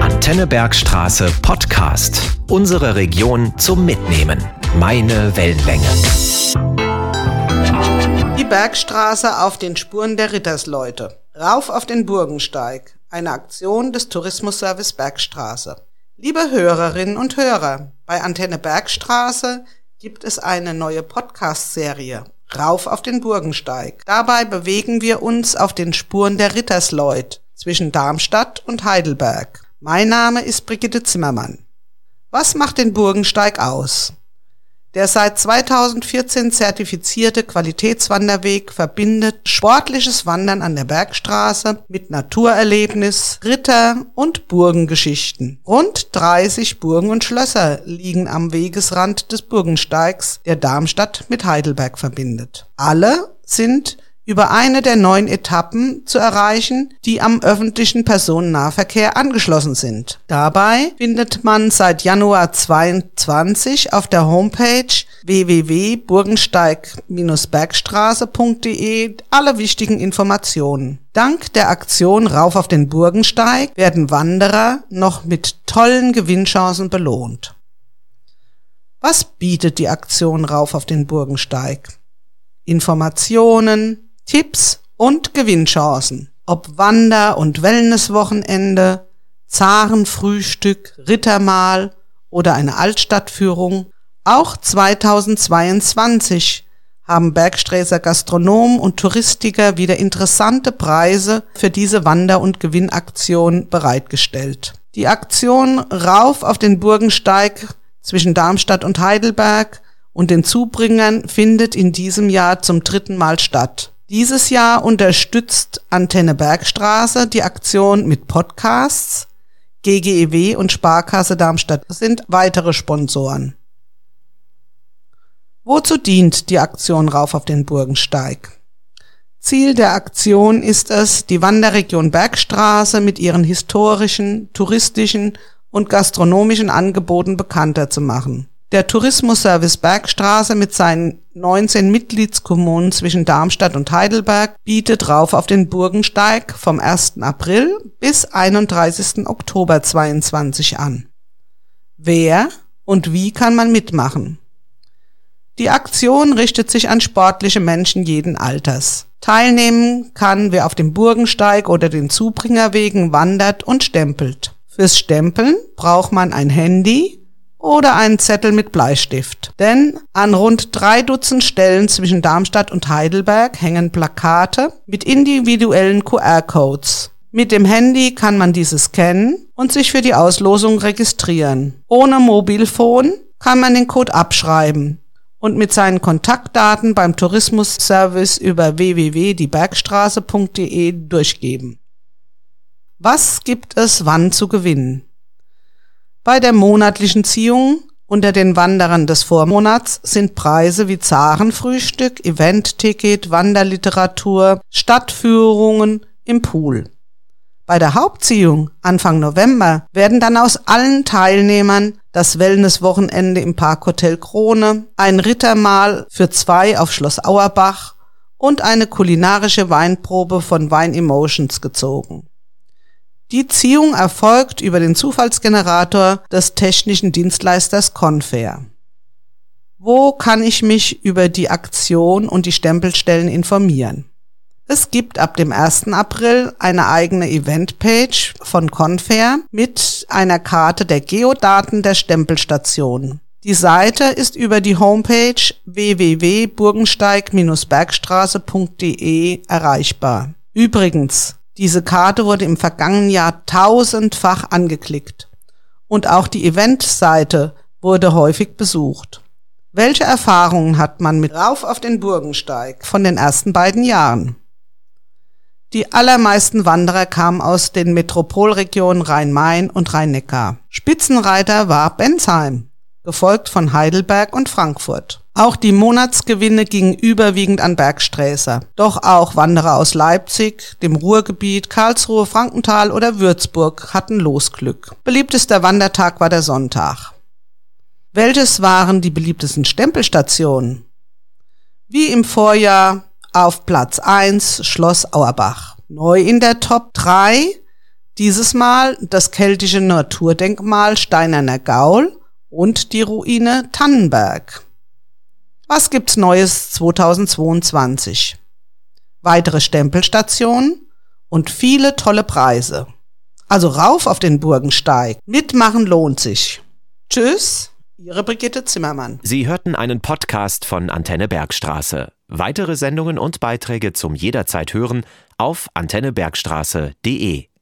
Antenne Bergstraße Podcast. Unsere Region zum Mitnehmen. Meine Wellenlänge. Die Bergstraße auf den Spuren der Rittersleute. Rauf auf den Burgensteig. Eine Aktion des Tourismusservice Bergstraße. Liebe Hörerinnen und Hörer, bei Antenne Bergstraße gibt es eine neue Podcast-Serie. Rauf auf den Burgensteig. Dabei bewegen wir uns auf den Spuren der Rittersleut zwischen Darmstadt und Heidelberg. Mein Name ist Brigitte Zimmermann. Was macht den Burgensteig aus? Der seit 2014 zertifizierte Qualitätswanderweg verbindet sportliches Wandern an der Bergstraße mit Naturerlebnis, Ritter- und Burgengeschichten. Rund 30 Burgen und Schlösser liegen am Wegesrand des Burgensteigs, der Darmstadt mit Heidelberg verbindet. Alle sind über eine der neun Etappen zu erreichen, die am öffentlichen Personennahverkehr angeschlossen sind. Dabei findet man seit Januar 22 auf der Homepage www.burgensteig-bergstraße.de alle wichtigen Informationen. Dank der Aktion Rauf auf den Burgensteig werden Wanderer noch mit tollen Gewinnchancen belohnt. Was bietet die Aktion Rauf auf den Burgensteig? Informationen, Tipps und Gewinnchancen. Ob Wander- und Wellnesswochenende, Zarenfrühstück, Rittermahl oder eine Altstadtführung. Auch 2022 haben Bergsträßer Gastronomen und Touristiker wieder interessante Preise für diese Wander- und Gewinnaktion bereitgestellt. Die Aktion Rauf auf den Burgensteig zwischen Darmstadt und Heidelberg und den Zubringern findet in diesem Jahr zum dritten Mal statt. Dieses Jahr unterstützt Antenne Bergstraße die Aktion mit Podcasts. GGEW und Sparkasse Darmstadt sind weitere Sponsoren. Wozu dient die Aktion Rauf auf den Burgensteig? Ziel der Aktion ist es, die Wanderregion Bergstraße mit ihren historischen, touristischen und gastronomischen Angeboten bekannter zu machen. Der Tourismusservice Bergstraße mit seinen 19 Mitgliedskommunen zwischen Darmstadt und Heidelberg bietet rauf auf den Burgensteig vom 1. April bis 31. Oktober 22 an. Wer und wie kann man mitmachen? Die Aktion richtet sich an sportliche Menschen jeden Alters. Teilnehmen kann, wer auf dem Burgensteig oder den Zubringerwegen wandert und stempelt. Fürs Stempeln braucht man ein Handy, oder einen Zettel mit Bleistift. Denn an rund drei Dutzend Stellen zwischen Darmstadt und Heidelberg hängen Plakate mit individuellen QR-Codes. Mit dem Handy kann man diese scannen und sich für die Auslosung registrieren. Ohne Mobilfon kann man den Code abschreiben und mit seinen Kontaktdaten beim Tourismusservice über www.diebergstraße.de durchgeben. Was gibt es wann zu gewinnen? Bei der monatlichen Ziehung unter den Wanderern des Vormonats sind Preise wie Zarenfrühstück, Eventticket, Wanderliteratur, Stadtführungen im Pool. Bei der Hauptziehung Anfang November werden dann aus allen Teilnehmern das Wellnesswochenende im Parkhotel Krone, ein Rittermahl für zwei auf Schloss Auerbach und eine kulinarische Weinprobe von Wine Emotions gezogen. Die Ziehung erfolgt über den Zufallsgenerator des technischen Dienstleisters Confair. Wo kann ich mich über die Aktion und die Stempelstellen informieren? Es gibt ab dem 1. April eine eigene Eventpage von Confair mit einer Karte der Geodaten der Stempelstation. Die Seite ist über die Homepage www.burgensteig-bergstraße.de erreichbar. Übrigens, diese Karte wurde im vergangenen Jahr tausendfach angeklickt. Und auch die Eventseite wurde häufig besucht. Welche Erfahrungen hat man mit Rauf auf den Burgensteig von den ersten beiden Jahren? Die allermeisten Wanderer kamen aus den Metropolregionen Rhein-Main und Rhein-Neckar. Spitzenreiter war Bensheim, gefolgt von Heidelberg und Frankfurt. Auch die Monatsgewinne gingen überwiegend an Bergsträßer. Doch auch Wanderer aus Leipzig, dem Ruhrgebiet, Karlsruhe, Frankenthal oder Würzburg hatten Losglück. Beliebtester Wandertag war der Sonntag. Welches waren die beliebtesten Stempelstationen? Wie im Vorjahr auf Platz 1 Schloss Auerbach. Neu in der Top 3 Dieses Mal das keltische Naturdenkmal Steinerner Gaul und die Ruine Tannenberg. Was gibt's Neues 2022? Weitere Stempelstationen und viele tolle Preise. Also rauf auf den Burgensteig. Mitmachen lohnt sich. Tschüss, Ihre Brigitte Zimmermann. Sie hörten einen Podcast von Antenne Bergstraße. Weitere Sendungen und Beiträge zum jederzeit hören auf antennebergstraße.de.